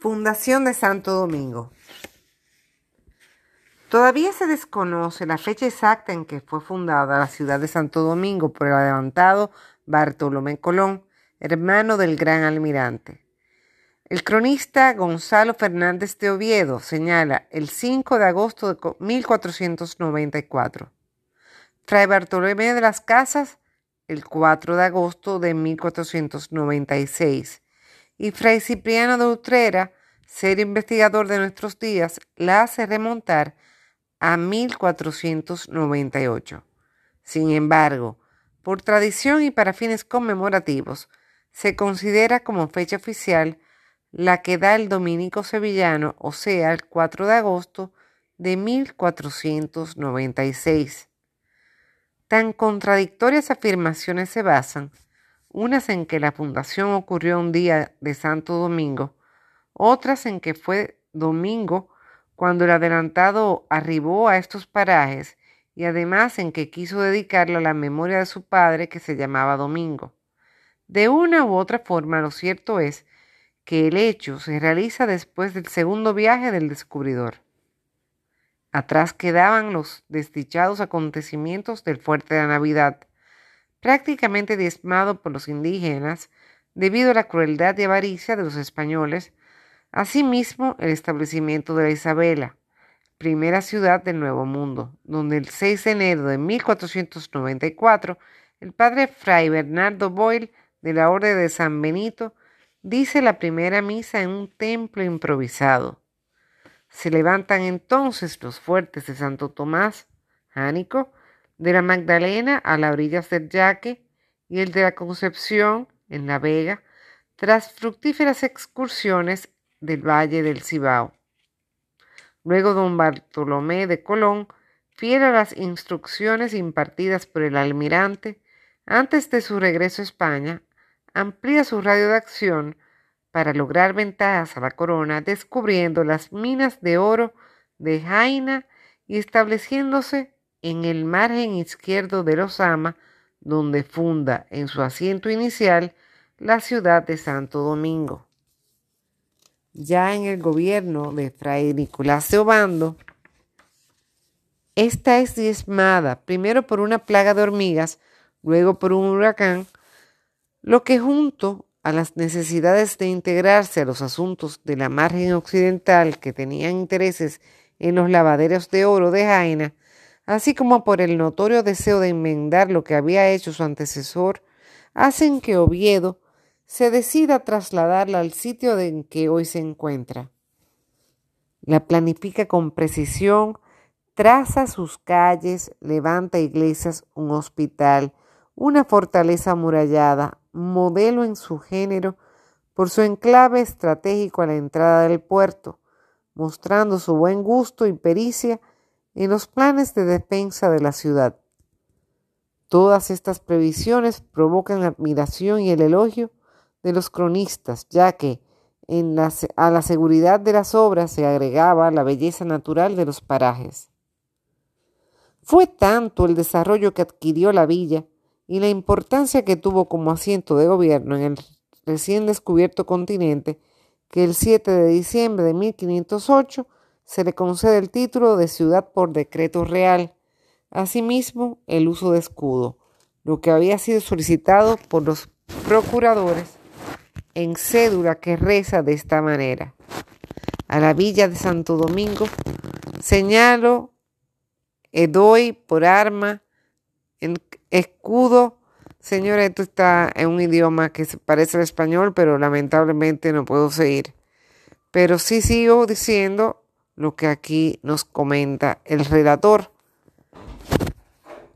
Fundación de Santo Domingo. Todavía se desconoce la fecha exacta en que fue fundada la ciudad de Santo Domingo por el adelantado Bartolomé Colón, hermano del gran almirante. El cronista Gonzalo Fernández de Oviedo señala el 5 de agosto de 1494. Fray Bartolomé de las Casas el 4 de agosto de 1496 y Fray Cipriano de Utrera, ser investigador de nuestros días, la hace remontar a 1498. Sin embargo, por tradición y para fines conmemorativos, se considera como fecha oficial la que da el dominico sevillano, o sea, el 4 de agosto de 1496. Tan contradictorias afirmaciones se basan unas en que la fundación ocurrió un día de Santo Domingo, otras en que fue domingo cuando el adelantado arribó a estos parajes y además en que quiso dedicarlo a la memoria de su padre que se llamaba Domingo. De una u otra forma, lo cierto es que el hecho se realiza después del segundo viaje del descubridor. Atrás quedaban los desdichados acontecimientos del fuerte de la Navidad, prácticamente diezmado por los indígenas debido a la crueldad y avaricia de los españoles, asimismo el establecimiento de la Isabela, primera ciudad del Nuevo Mundo, donde el 6 de enero de 1494 el padre Fray Bernardo Boyle de la Orden de San Benito dice la primera misa en un templo improvisado. Se levantan entonces los fuertes de Santo Tomás, Jánico, de la Magdalena a las orillas del Yaque y el de la Concepción en La Vega, tras fructíferas excursiones del Valle del Cibao. Luego don Bartolomé de Colón, fiel a las instrucciones impartidas por el almirante, antes de su regreso a España, amplía su radio de acción para lograr ventajas a la corona, descubriendo las minas de oro de Jaina y estableciéndose en el margen izquierdo de Osama, donde funda en su asiento inicial la ciudad de Santo Domingo. Ya en el gobierno de Fray Nicolás de Obando, esta es diezmada primero por una plaga de hormigas, luego por un huracán, lo que junto a las necesidades de integrarse a los asuntos de la margen occidental que tenían intereses en los lavaderos de oro de Jaina, así como por el notorio deseo de enmendar lo que había hecho su antecesor, hacen que Oviedo se decida trasladarla al sitio en que hoy se encuentra. La planifica con precisión, traza sus calles, levanta iglesias, un hospital, una fortaleza amurallada, modelo en su género, por su enclave estratégico a la entrada del puerto, mostrando su buen gusto y pericia en los planes de defensa de la ciudad. Todas estas previsiones provocan admiración y el elogio de los cronistas, ya que en a la seguridad de las obras se agregaba la belleza natural de los parajes. Fue tanto el desarrollo que adquirió la villa y la importancia que tuvo como asiento de gobierno en el recién descubierto continente que el 7 de diciembre de 1508 se le concede el título de ciudad por decreto real, asimismo el uso de escudo, lo que había sido solicitado por los procuradores en cédula que reza de esta manera. A la villa de Santo Domingo señalo, doy por arma, en escudo. Señora, esto está en un idioma que parece el español, pero lamentablemente no puedo seguir. Pero sí sigo diciendo lo que aquí nos comenta el relator.